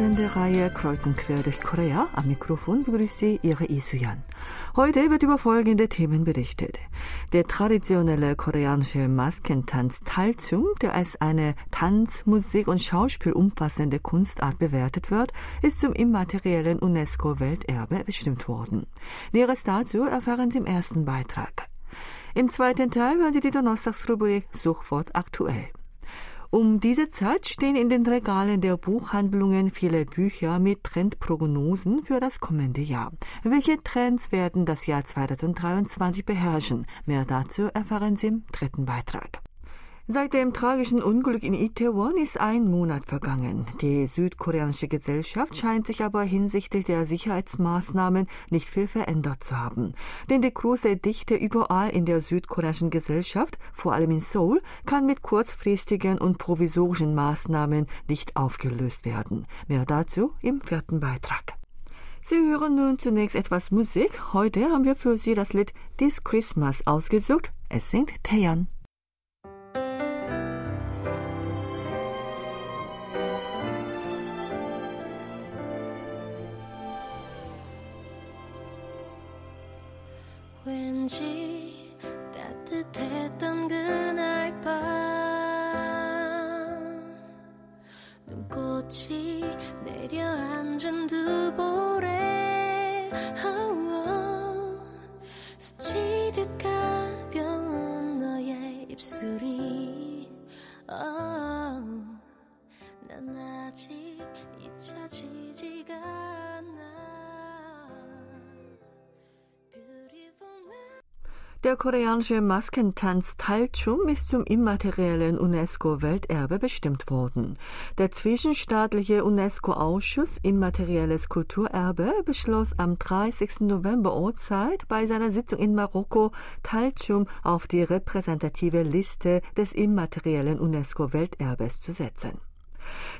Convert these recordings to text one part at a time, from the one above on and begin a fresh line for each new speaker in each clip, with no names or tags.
Sendereihe Kreuz und Quer durch Korea. Am Mikrofon begrüßt Sie Ihre Isuyan. Heute wird über folgende Themen berichtet. Der traditionelle koreanische Maskentanz Talchum, der als eine Tanz-, Musik- und Schauspiel umfassende Kunstart bewertet wird, ist zum immateriellen UNESCO-Welterbe bestimmt worden. Näheres dazu erfahren Sie im ersten Beitrag. Im zweiten Teil hören Sie die Donnerstagsrubrik Suchwort aktuell. Um diese Zeit stehen in den Regalen der Buchhandlungen viele Bücher mit Trendprognosen für das kommende Jahr. Welche Trends werden das Jahr 2023 beherrschen? Mehr dazu erfahren Sie im dritten Beitrag. Seit dem tragischen Unglück in Itaewon ist ein Monat vergangen. Die südkoreanische Gesellschaft scheint sich aber hinsichtlich der Sicherheitsmaßnahmen nicht viel verändert zu haben. Denn die große Dichte überall in der südkoreanischen Gesellschaft, vor allem in Seoul, kann mit kurzfristigen und provisorischen Maßnahmen nicht aufgelöst werden. Mehr dazu im vierten Beitrag. Sie hören nun zunächst etwas Musik. Heute haben wir für Sie das Lied This Christmas ausgesucht. Es singt Taeyeon. Der koreanische Maskentanz Talchum ist zum immateriellen UNESCO-Welterbe bestimmt worden. Der zwischenstaatliche UNESCO-Ausschuss Immaterielles Kulturerbe beschloss am 30. November Ortszeit bei seiner Sitzung in Marokko, Talchum auf die repräsentative Liste des immateriellen UNESCO-Welterbes zu setzen.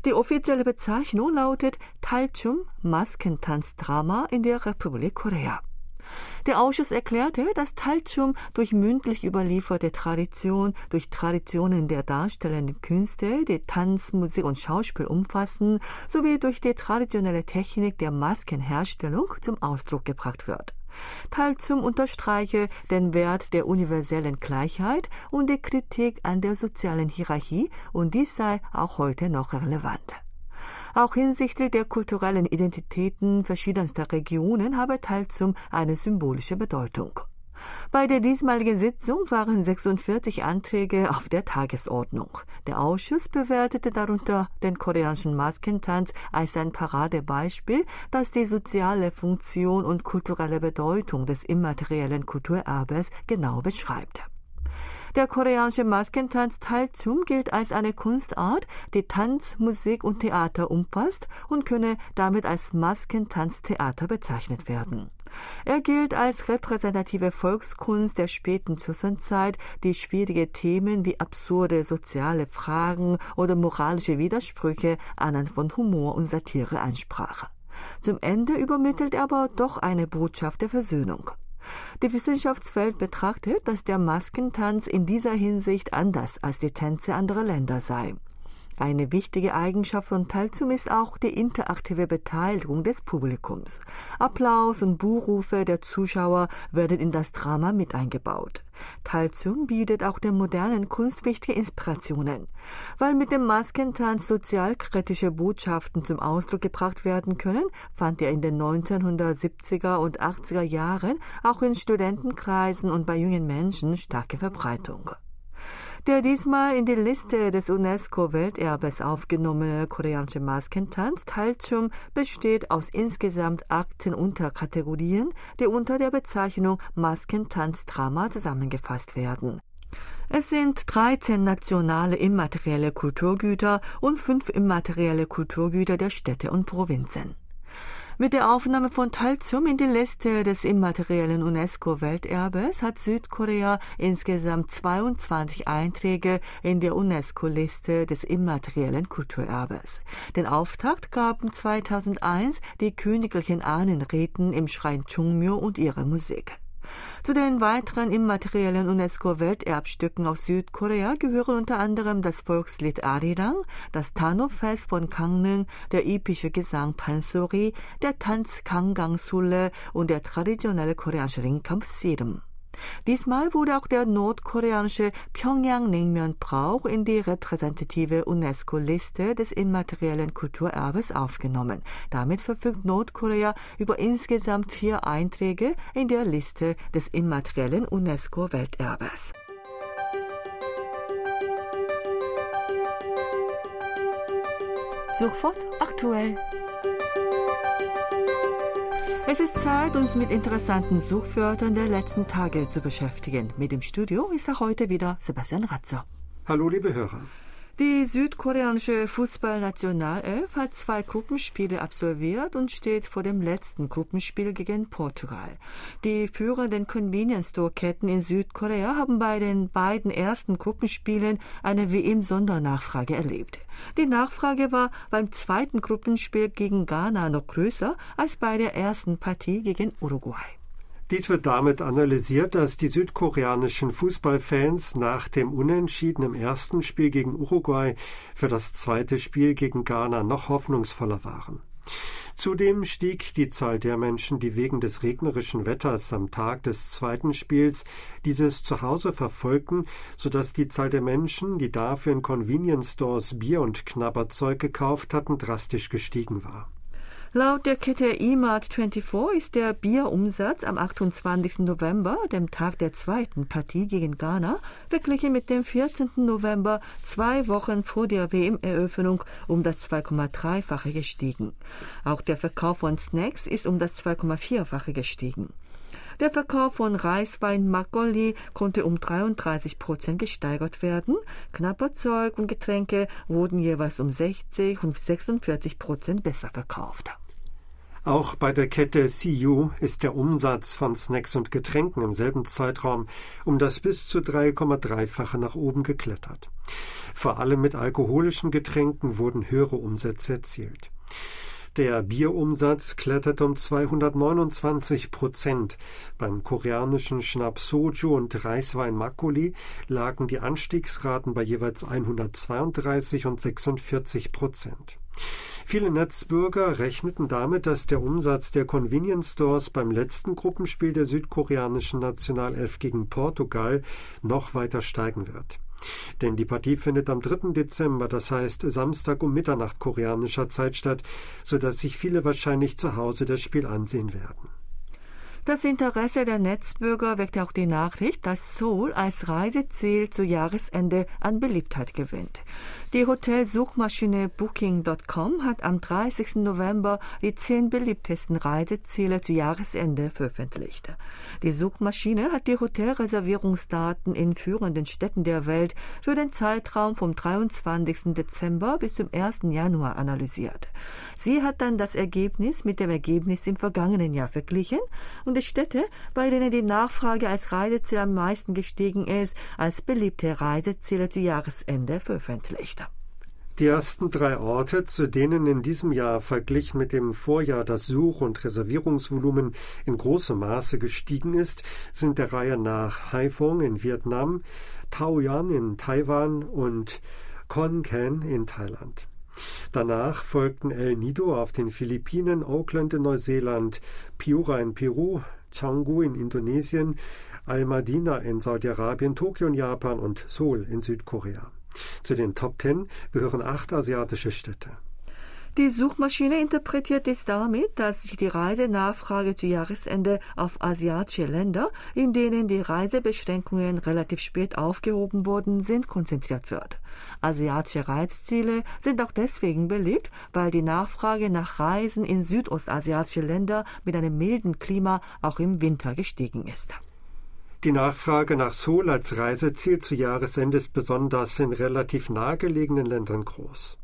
Die offizielle Bezeichnung lautet Talchum Maskentanzdrama in der Republik Korea. Der Ausschuss erklärte, dass Talchum durch mündlich überlieferte Tradition, durch Traditionen der darstellenden Künste, die Tanz, Musik und Schauspiel umfassen, sowie durch die traditionelle Technik der Maskenherstellung zum Ausdruck gebracht wird. Talzum unterstreiche den Wert der universellen Gleichheit und die Kritik an der sozialen Hierarchie und dies sei auch heute noch relevant. Auch hinsichtlich der kulturellen Identitäten verschiedenster Regionen habe Talzum eine symbolische Bedeutung. Bei der diesmaligen Sitzung waren 46 Anträge auf der Tagesordnung. Der Ausschuss bewertete darunter den koreanischen Maskentanz als ein Paradebeispiel, das die soziale Funktion und kulturelle Bedeutung des immateriellen Kulturerbes genau beschreibt. Der koreanische Maskentanz Talchum gilt als eine Kunstart, die Tanz, Musik und Theater umfasst und könne damit als Maskentanztheater bezeichnet werden. Er gilt als repräsentative Volkskunst der späten Joseon-Zeit, die schwierige Themen wie absurde soziale Fragen oder moralische Widersprüche anhand von Humor und Satire ansprach. Zum Ende übermittelt er aber doch eine Botschaft der Versöhnung. Die Wissenschaftswelt betrachtet, dass der Maskentanz in dieser Hinsicht anders als die Tänze anderer Länder sei. Eine wichtige Eigenschaft von Talzum ist auch die interaktive Beteiligung des Publikums. Applaus und Buhrufe der Zuschauer werden in das Drama mit eingebaut. Talzum bietet auch der modernen Kunst wichtige Inspirationen. Weil mit dem Maskentanz sozialkritische Botschaften zum Ausdruck gebracht werden können, fand er in den 1970er und 80er Jahren auch in Studentenkreisen und bei jungen Menschen starke Verbreitung. Der diesmal in die Liste des UNESCO-Welterbes aufgenommene koreanische Maskentanz Talchum besteht aus insgesamt 18 Unterkategorien, die unter der Bezeichnung Maskentanzdrama zusammengefasst werden. Es sind 13 nationale immaterielle Kulturgüter und fünf immaterielle Kulturgüter der Städte und Provinzen. Mit der Aufnahme von Talzum in die Liste des immateriellen UNESCO-Welterbes hat Südkorea insgesamt 22 Einträge in der UNESCO-Liste des immateriellen Kulturerbes. Den Auftakt gaben 2001 die königlichen Ahnenräten im Schrein Chungmyo und ihre Musik. Zu den weiteren immateriellen UNESCO-Welterbstücken aus Südkorea gehören unter anderem das Volkslied Arirang, das Tano-Fest von Gangneung, der epische Gesang Pansori, der Tanz Kangang Sule und der traditionelle koreanische Ringkampf Sirim. Diesmal wurde auch der nordkoreanische Pyongyang-Naengmyeon-Brauch in die repräsentative UNESCO-Liste des immateriellen Kulturerbes aufgenommen. Damit verfügt Nordkorea über insgesamt vier Einträge in der Liste des immateriellen UNESCO-Welterbes. Sofort aktuell. Es ist Zeit, uns mit interessanten Suchwörtern der letzten Tage zu beschäftigen. Mit dem Studio ist auch heute wieder Sebastian Ratzer.
Hallo, liebe Hörer.
Die südkoreanische Fußballnationalelf hat zwei Gruppenspiele absolviert und steht vor dem letzten Gruppenspiel gegen Portugal. Die führenden Convenience Store Ketten in Südkorea haben bei den beiden ersten Gruppenspielen eine WM-Sondernachfrage erlebt. Die Nachfrage war beim zweiten Gruppenspiel gegen Ghana noch größer als bei der ersten Partie gegen Uruguay.
Dies wird damit analysiert, dass die südkoreanischen Fußballfans nach dem Unentschieden im ersten Spiel gegen Uruguay für das zweite Spiel gegen Ghana noch hoffnungsvoller waren. Zudem stieg die Zahl der Menschen, die wegen des regnerischen Wetters am Tag des zweiten Spiels dieses zu Hause verfolgten, sodass die Zahl der Menschen, die dafür in Convenience Stores Bier und Knabberzeug gekauft hatten, drastisch gestiegen war.
Laut der Kette eMart24 ist der Bierumsatz am 28. November, dem Tag der zweiten Partie gegen Ghana, verglichen mit dem 14. November, zwei Wochen vor der WM-Eröffnung, um das 2,3-fache gestiegen. Auch der Verkauf von Snacks ist um das 2,4-fache gestiegen. Der Verkauf von Reiswein Makgolli konnte um 33 Prozent gesteigert werden. Knapperzeug und Getränke wurden jeweils um 60 und 46 Prozent besser verkauft.
Auch bei der Kette CU ist der Umsatz von Snacks und Getränken im selben Zeitraum um das bis zu 3,3-fache nach oben geklettert. Vor allem mit alkoholischen Getränken wurden höhere Umsätze erzielt. Der Bierumsatz kletterte um 229 Prozent. Beim koreanischen Schnaps Soju und Reiswein Makgeolli lagen die Anstiegsraten bei jeweils 132 und 46 Prozent. Viele Netzbürger rechneten damit, dass der Umsatz der Convenience Stores beim letzten Gruppenspiel der südkoreanischen Nationalelf gegen Portugal noch weiter steigen wird. Denn die Partie findet am 3. Dezember, das heißt Samstag um Mitternacht koreanischer Zeit statt, sodass sich viele wahrscheinlich zu Hause das Spiel ansehen werden.
Das Interesse der Netzbürger weckt auch die Nachricht, dass Seoul als Reiseziel zu Jahresende an Beliebtheit gewinnt. Die Hotelsuchmaschine Booking.com hat am 30. November die zehn beliebtesten Reiseziele zu Jahresende veröffentlicht. Die Suchmaschine hat die Hotelreservierungsdaten in führenden Städten der Welt für den Zeitraum vom 23. Dezember bis zum 1. Januar analysiert. Sie hat dann das Ergebnis mit dem Ergebnis im vergangenen Jahr verglichen und die Städte, bei denen die Nachfrage als Reiseziel am meisten gestiegen ist, als beliebte Reiseziele zu Jahresende veröffentlicht.
Die ersten drei Orte, zu denen in diesem Jahr verglichen mit dem Vorjahr das Such- und Reservierungsvolumen in großem Maße gestiegen ist, sind der Reihe nach Haiphong in Vietnam, Taoyuan in Taiwan und Khon Kaen in Thailand. Danach folgten El Nido auf den Philippinen, Auckland in Neuseeland, Piura in Peru, Canggu in Indonesien, Al-Madina in Saudi-Arabien, Tokio in Japan und Seoul in Südkorea. Zu den Top Ten gehören acht asiatische Städte.
Die Suchmaschine interpretiert dies damit, dass sich die Reisenachfrage zu Jahresende auf asiatische Länder, in denen die Reisebeschränkungen relativ spät aufgehoben wurden, sind, konzentriert wird. Asiatische Reiseziele sind auch deswegen beliebt, weil die Nachfrage nach Reisen in südostasiatische Länder mit einem milden Klima auch im Winter gestiegen ist.
Die Nachfrage nach Seoul als Reiseziel zu Jahresende ist besonders in relativ nahegelegenen Ländern groß.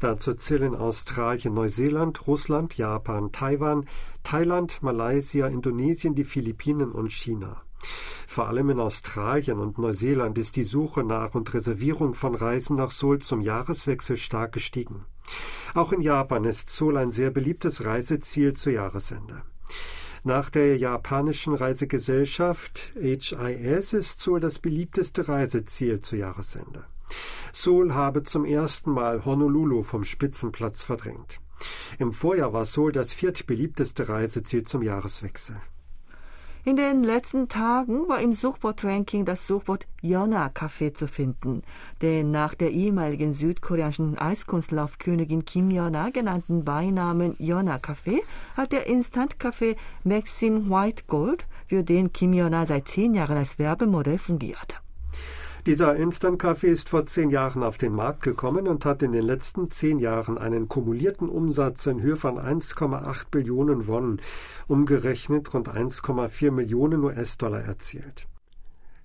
Dazu zählen Australien, Neuseeland, Russland, Japan, Taiwan, Thailand, Malaysia, Indonesien, die Philippinen und China. Vor allem in Australien und Neuseeland ist die Suche nach und Reservierung von Reisen nach Seoul zum Jahreswechsel stark gestiegen. Auch in Japan ist Seoul ein sehr beliebtes Reiseziel zu Jahresende. Nach der japanischen Reisegesellschaft HIS ist Seoul das beliebteste Reiseziel zu Jahresende. Seoul habe zum ersten Mal Honolulu vom Spitzenplatz verdrängt. Im Vorjahr war Seoul das viertbeliebteste Reiseziel zum Jahreswechsel.
In den letzten Tagen war im Suchwortranking das Suchwort Yona Café zu finden, denn nach der ehemaligen südkoreanischen Eiskunstlaufkönigin Kim Yona genannten Beinamen Yona Café hat der Instant-Café Maxim White Gold, für den Kim Yona seit zehn Jahren als Werbemodell fungiert.
Dieser Instant-Kaffee ist vor zehn Jahren auf den Markt gekommen und hat in den letzten zehn Jahren einen kumulierten Umsatz in Höhe von 1,8 Billionen Won, umgerechnet rund 1,4 Millionen US-Dollar erzielt.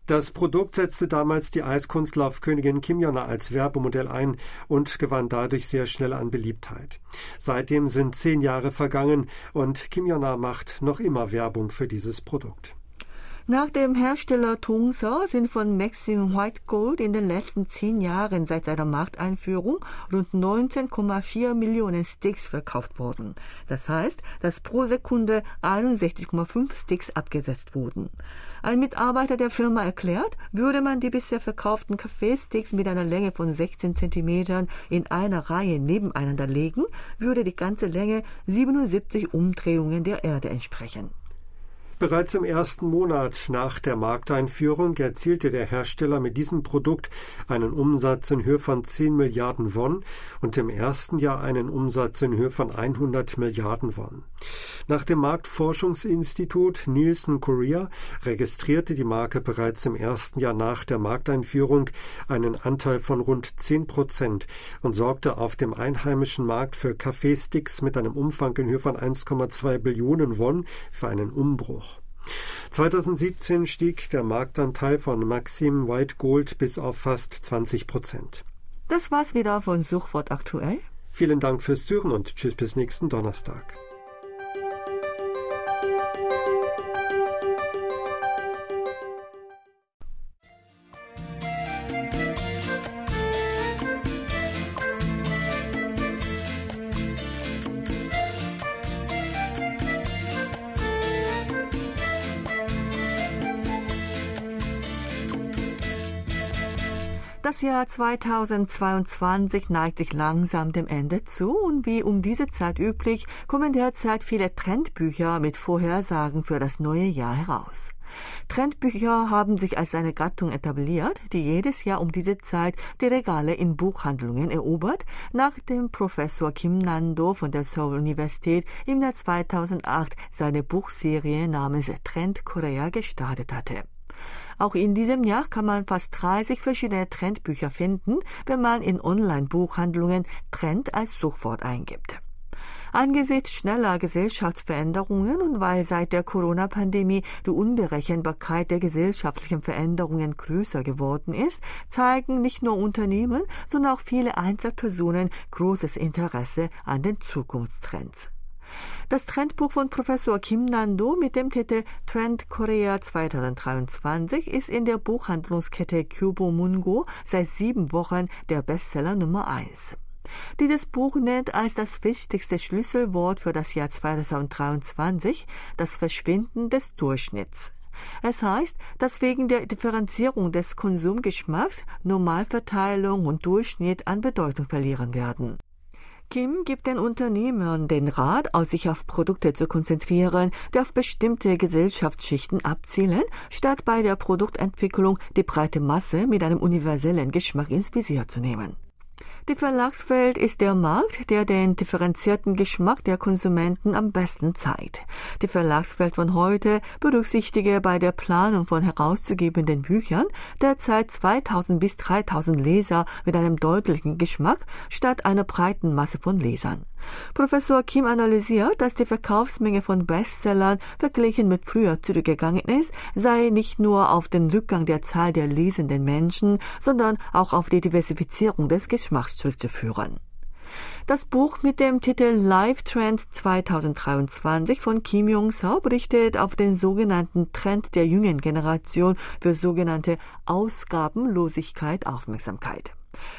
Das Produkt setzte damals die Eiskunstlaufkönigin Kim Jong als Werbemodell ein und gewann dadurch sehr schnell an Beliebtheit. Seitdem sind zehn Jahre vergangen und Kim Jong macht noch immer Werbung für dieses Produkt.
Nach dem Hersteller Tongsa sind von Maxim White Gold in den letzten zehn Jahren seit seiner Markteinführung rund 19,4 Millionen Sticks verkauft worden. Das heißt, dass pro Sekunde 61,5 Sticks abgesetzt wurden. Ein Mitarbeiter der Firma erklärt, würde man die bisher verkauften Kaffeesticks mit einer Länge von 16 Zentimetern in einer Reihe nebeneinander legen, würde die ganze Länge 77 Umdrehungen der Erde entsprechen.
Bereits im ersten Monat nach der Markteinführung erzielte der Hersteller mit diesem Produkt einen Umsatz in Höhe von 10 Milliarden Won und im ersten Jahr einen Umsatz in Höhe von 100 Milliarden Won. Nach dem Marktforschungsinstitut Nielsen Korea registrierte die Marke bereits im ersten Jahr nach der Markteinführung einen Anteil von rund 10 Prozent und sorgte auf dem einheimischen Markt für Kaffeesticks mit einem Umfang in Höhe von 1,2 Billionen Won für einen Umbruch. 2017 stieg der Marktanteil von Maxim White Gold bis auf fast 20 Prozent.
Das war's wieder von Suchwort aktuell.
Vielen Dank fürs Zuhören und tschüss bis nächsten Donnerstag.
Jahr 2022 neigt sich langsam dem Ende zu und wie um diese Zeit üblich kommen derzeit viele Trendbücher mit Vorhersagen für das neue Jahr heraus. Trendbücher haben sich als eine Gattung etabliert, die jedes Jahr um diese Zeit die Regale in Buchhandlungen erobert, nachdem Professor Kim Nando von der Seoul Universität im Jahr 2008 seine Buchserie namens Trend Korea gestartet hatte. Auch in diesem Jahr kann man fast 30 verschiedene Trendbücher finden, wenn man in Online-Buchhandlungen Trend als Suchwort eingibt. Angesichts schneller Gesellschaftsveränderungen und weil seit der Corona-Pandemie die Unberechenbarkeit der gesellschaftlichen Veränderungen größer geworden ist, zeigen nicht nur Unternehmen, sondern auch viele Einzelpersonen großes Interesse an den Zukunftstrends. Das Trendbuch von Professor Kim Nando mit dem Titel Trend Korea 2023 ist in der Buchhandlungskette Kyobo Mungo seit sieben Wochen der Bestseller Nummer eins. Dieses Buch nennt als das wichtigste Schlüsselwort für das Jahr 2023 das Verschwinden des Durchschnitts. Es heißt, dass wegen der Differenzierung des Konsumgeschmacks Normalverteilung und Durchschnitt an Bedeutung verlieren werden. Kim gibt den Unternehmern den Rat, aus sich auf Produkte zu konzentrieren, die auf bestimmte Gesellschaftsschichten abzielen, statt bei der Produktentwicklung die breite Masse mit einem universellen Geschmack ins Visier zu nehmen. Die Verlagswelt ist der Markt, der den differenzierten Geschmack der Konsumenten am besten zeigt. Die Verlagswelt von heute berücksichtige bei der Planung von herauszugebenden Büchern derzeit 2000 bis 3000 Leser mit einem deutlichen Geschmack statt einer breiten Masse von Lesern. Professor Kim analysiert, dass die Verkaufsmenge von Bestsellern verglichen mit früher zurückgegangen ist, sei nicht nur auf den Rückgang der Zahl der lesenden Menschen, sondern auch auf die Diversifizierung des Geschmacks zurückzuführen. Das Buch mit dem Titel Live Trend 2023 von Kim Jong-seo berichtet auf den sogenannten Trend der jungen Generation für sogenannte Ausgabenlosigkeit Aufmerksamkeit.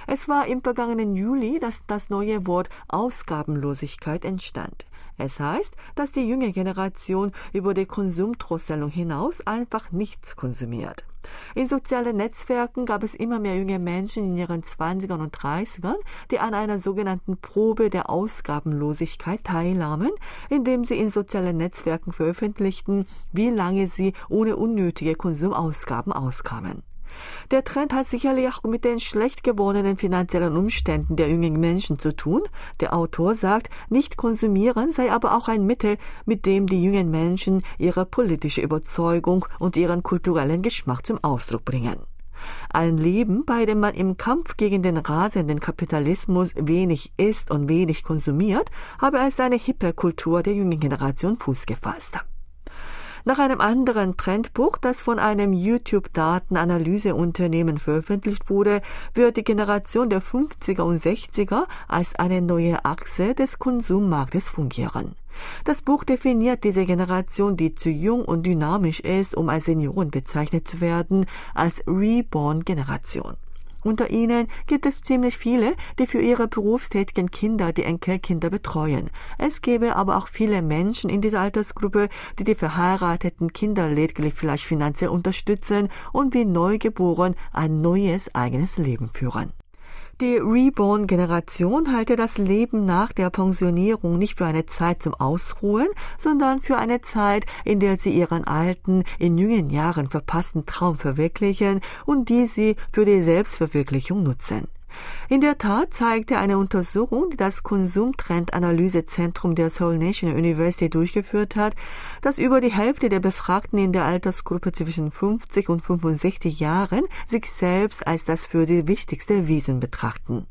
Es war im vergangenen Juli, dass das neue Wort Ausgabenlosigkeit entstand. Es heißt, dass die junge Generation über die Konsumdrosselung hinaus einfach nichts konsumiert. In sozialen Netzwerken gab es immer mehr junge Menschen in ihren 20ern und 30ern, die an einer sogenannten Probe der Ausgabenlosigkeit teilnahmen, indem sie in sozialen Netzwerken veröffentlichten, wie lange sie ohne unnötige Konsumausgaben auskamen. Der Trend hat sicherlich auch mit den schlecht gewordenen finanziellen Umständen der jungen Menschen zu tun. Der Autor sagt, nicht konsumieren sei aber auch ein Mittel, mit dem die jungen Menschen ihre politische Überzeugung und ihren kulturellen Geschmack zum Ausdruck bringen. Ein Leben, bei dem man im Kampf gegen den rasenden Kapitalismus wenig isst und wenig konsumiert, habe als eine hippe Kultur der jungen Generation Fuß gefasst. Nach einem anderen Trendbuch, das von einem YouTube-Datenanalyseunternehmen veröffentlicht wurde, wird die Generation der 50er und 60er als eine neue Achse des Konsummarktes fungieren. Das Buch definiert diese Generation, die zu jung und dynamisch ist, um als Senioren bezeichnet zu werden, als Reborn-Generation. Unter ihnen gibt es ziemlich viele, die für ihre berufstätigen Kinder die Enkelkinder betreuen. Es gäbe aber auch viele Menschen in dieser Altersgruppe, die die verheirateten Kinder lediglich vielleicht finanziell unterstützen und wie Neugeboren ein neues eigenes Leben führen. Die Reborn-Generation halte das Leben nach der Pensionierung nicht für eine Zeit zum Ausruhen, sondern für eine Zeit, in der sie ihren alten, in jungen Jahren verpassten Traum verwirklichen und die sie für die Selbstverwirklichung nutzen. In der Tat zeigte eine Untersuchung, die das Konsumtrendanalysezentrum der Seoul National University durchgeführt hat, dass über die Hälfte der Befragten in der Altersgruppe zwischen 50 und 65 Jahren sich selbst als das für sie wichtigste Wesen betrachten.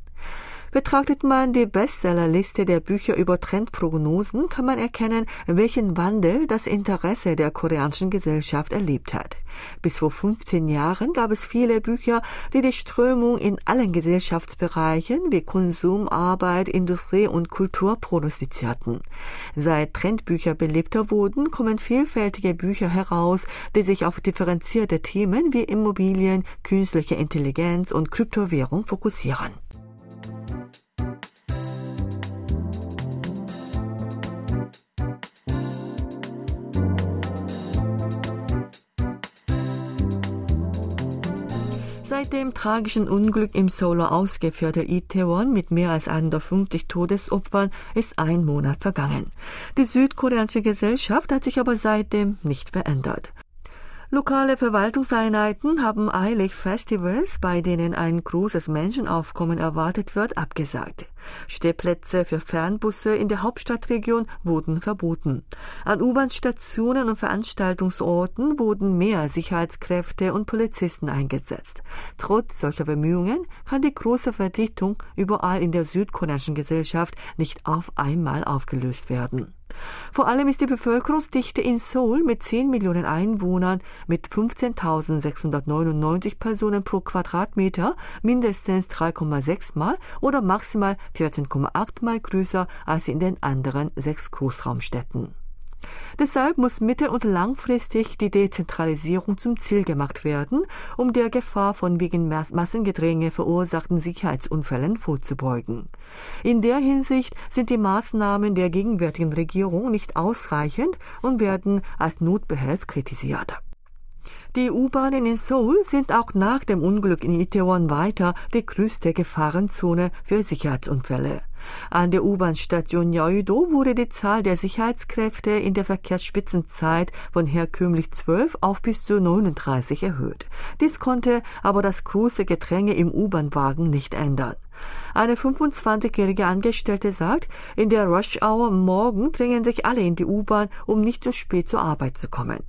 Betrachtet man die Bestsellerliste der Bücher über Trendprognosen, kann man erkennen, welchen Wandel das Interesse der koreanischen Gesellschaft erlebt hat. Bis vor 15 Jahren gab es viele Bücher, die die Strömung in allen Gesellschaftsbereichen wie Konsum, Arbeit, Industrie und Kultur prognostizierten. Seit Trendbücher beliebter wurden, kommen vielfältige Bücher heraus, die sich auf differenzierte Themen wie Immobilien, künstliche Intelligenz und Kryptowährung fokussieren. Seit dem tragischen Unglück im Solo ausgeführte Itaewon mit mehr als 150 Todesopfern ist ein Monat vergangen. Die südkoreanische Gesellschaft hat sich aber seitdem nicht verändert. Lokale Verwaltungseinheiten haben eilig Festivals, bei denen ein großes Menschenaufkommen erwartet wird, abgesagt. Stehplätze für Fernbusse in der Hauptstadtregion wurden verboten. An U-Bahn-Stationen und Veranstaltungsorten wurden mehr Sicherheitskräfte und Polizisten eingesetzt. Trotz solcher Bemühungen kann die große Verdichtung überall in der südkoreanischen Gesellschaft nicht auf einmal aufgelöst werden. Vor allem ist die Bevölkerungsdichte in Seoul mit 10 Millionen Einwohnern mit 15.699 Personen pro Quadratmeter mindestens 3,6 Mal oder maximal 14,8 Mal größer als in den anderen sechs Großraumstädten. Deshalb muss mittel- und langfristig die Dezentralisierung zum Ziel gemacht werden, um der Gefahr von wegen Massengedränge verursachten Sicherheitsunfällen vorzubeugen. In der Hinsicht sind die Maßnahmen der gegenwärtigen Regierung nicht ausreichend und werden als Notbehelf kritisiert. Die U-Bahnen in Seoul sind auch nach dem Unglück in Itaewon weiter die größte Gefahrenzone für Sicherheitsunfälle. An der U-Bahn-Station Yeouido wurde die Zahl der Sicherheitskräfte in der Verkehrsspitzenzeit von herkömmlich 12 auf bis zu 39 erhöht. Dies konnte aber das große Gedränge im U-Bahn-Wagen nicht ändern. Eine 25-jährige Angestellte sagt, in der Rush-Hour morgen drängen sich alle in die U-Bahn, um nicht zu spät zur Arbeit zu kommen.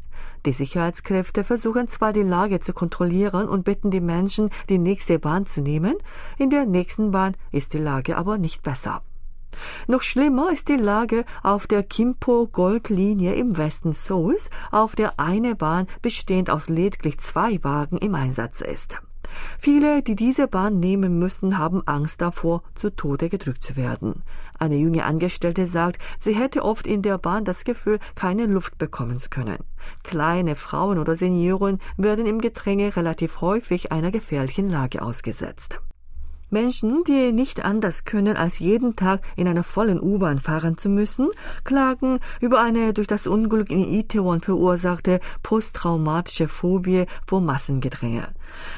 Die Sicherheitskräfte versuchen zwar die Lage zu kontrollieren und bitten die Menschen, die nächste Bahn zu nehmen, in der nächsten Bahn ist die Lage aber nicht besser. Noch schlimmer ist die Lage auf der Kimpo-Goldlinie im Westen Seouls, auf der eine Bahn bestehend aus lediglich zwei Wagen im Einsatz ist. Viele, die diese Bahn nehmen müssen, haben Angst davor, zu Tode gedrückt zu werden. Eine junge Angestellte sagt, sie hätte oft in der Bahn das Gefühl, keine Luft bekommen zu können. Kleine Frauen oder Senioren werden im Gedränge relativ häufig einer gefährlichen Lage ausgesetzt. Menschen, die nicht anders können, als jeden Tag in einer vollen U-Bahn fahren zu müssen, klagen über eine durch das Unglück in Itaewon verursachte posttraumatische Phobie vor Massengedränge.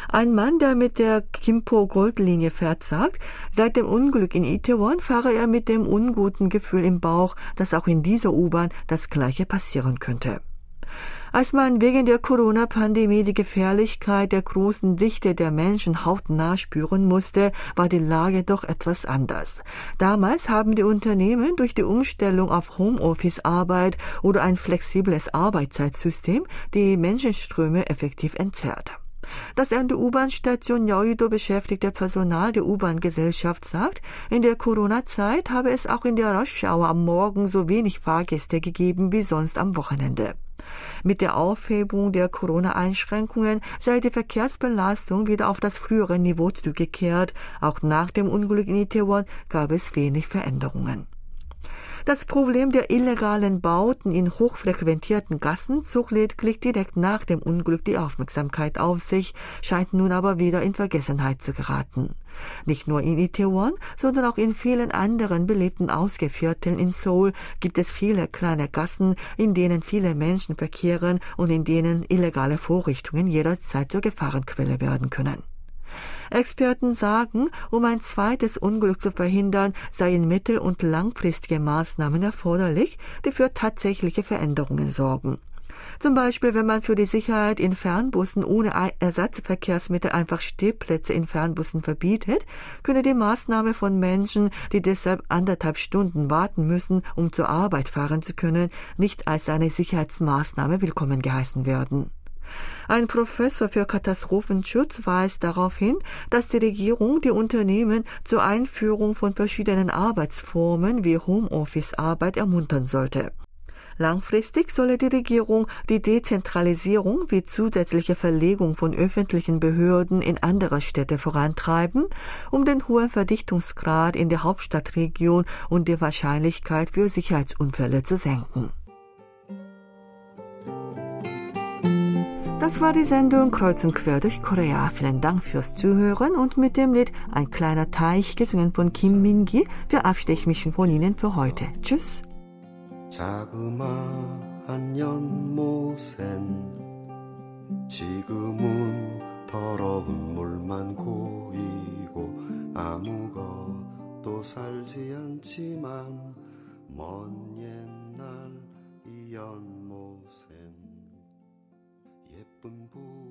Ein Mann, der mit der Kimpo-Goldlinie fährt, sagt, seit dem Unglück in Itaewon fahre er mit dem unguten Gefühl im Bauch, dass auch in dieser U-Bahn das Gleiche passieren könnte. Als man wegen der Corona-Pandemie die Gefährlichkeit der großen Dichte der Menschen hautnah spüren musste, war die Lage doch etwas anders. Damals haben die Unternehmen durch die Umstellung auf Homeoffice-Arbeit oder ein flexibles Arbeitszeitsystem die Menschenströme effektiv entzerrt. Das an der U-Bahn-Station Yeouido beschäftigte Personal der U-Bahn-Gesellschaft sagt, in der Corona-Zeit habe es auch in der Rush-Hour am Morgen so wenig Fahrgäste gegeben wie sonst am Wochenende. Mit der Aufhebung der Corona-Einschränkungen sei die Verkehrsbelastung wieder auf das frühere Niveau zurückgekehrt. Auch nach dem Unglück in Itaewon gab es wenig Veränderungen. Das Problem der illegalen Bauten in hochfrequentierten Gassen zog lediglich direkt nach dem Unglück die Aufmerksamkeit auf sich, scheint nun aber wieder in Vergessenheit zu geraten. Nicht nur in Itaewon, sondern auch in vielen anderen belebten Ausgevierteln in Seoul gibt es viele kleine Gassen, in denen viele Menschen verkehren und in denen illegale Vorrichtungen jederzeit zur Gefahrenquelle werden können. Experten sagen, um ein zweites Unglück zu verhindern, seien mittel- und langfristige Maßnahmen erforderlich, die für tatsächliche Veränderungen sorgen. Zum Beispiel, wenn man für die Sicherheit in Fernbussen ohne Ersatzverkehrsmittel einfach Stehplätze in Fernbussen verbietet, könne die Maßnahme von Menschen, die deshalb anderthalb Stunden warten müssen, um zur Arbeit fahren zu können, nicht als eine Sicherheitsmaßnahme willkommen geheißen werden. Ein Professor für Katastrophenschutz weist darauf hin, dass die Regierung die Unternehmen zur Einführung von verschiedenen Arbeitsformen wie Homeoffice-Arbeit ermuntern sollte. Langfristig solle die Regierung die Dezentralisierung wie zusätzliche Verlegung von öffentlichen Behörden in andere Städte vorantreiben, um den hohen Verdichtungsgrad in der Hauptstadtregion und die Wahrscheinlichkeit für Sicherheitsunfälle zu senken. Das war die Sendung Kreuz und Quer durch Korea. Vielen Dank fürs Zuhören und mit dem Lied Ein kleiner Teich, gesungen von Kim Min-gi, verabschiede ich mich von Ihnen für heute. Tschüss. 자그마한 연못엔 지금은 더러운 물만 고이고 아무것도 살지 않지만 먼 옛날 이 연 奔波。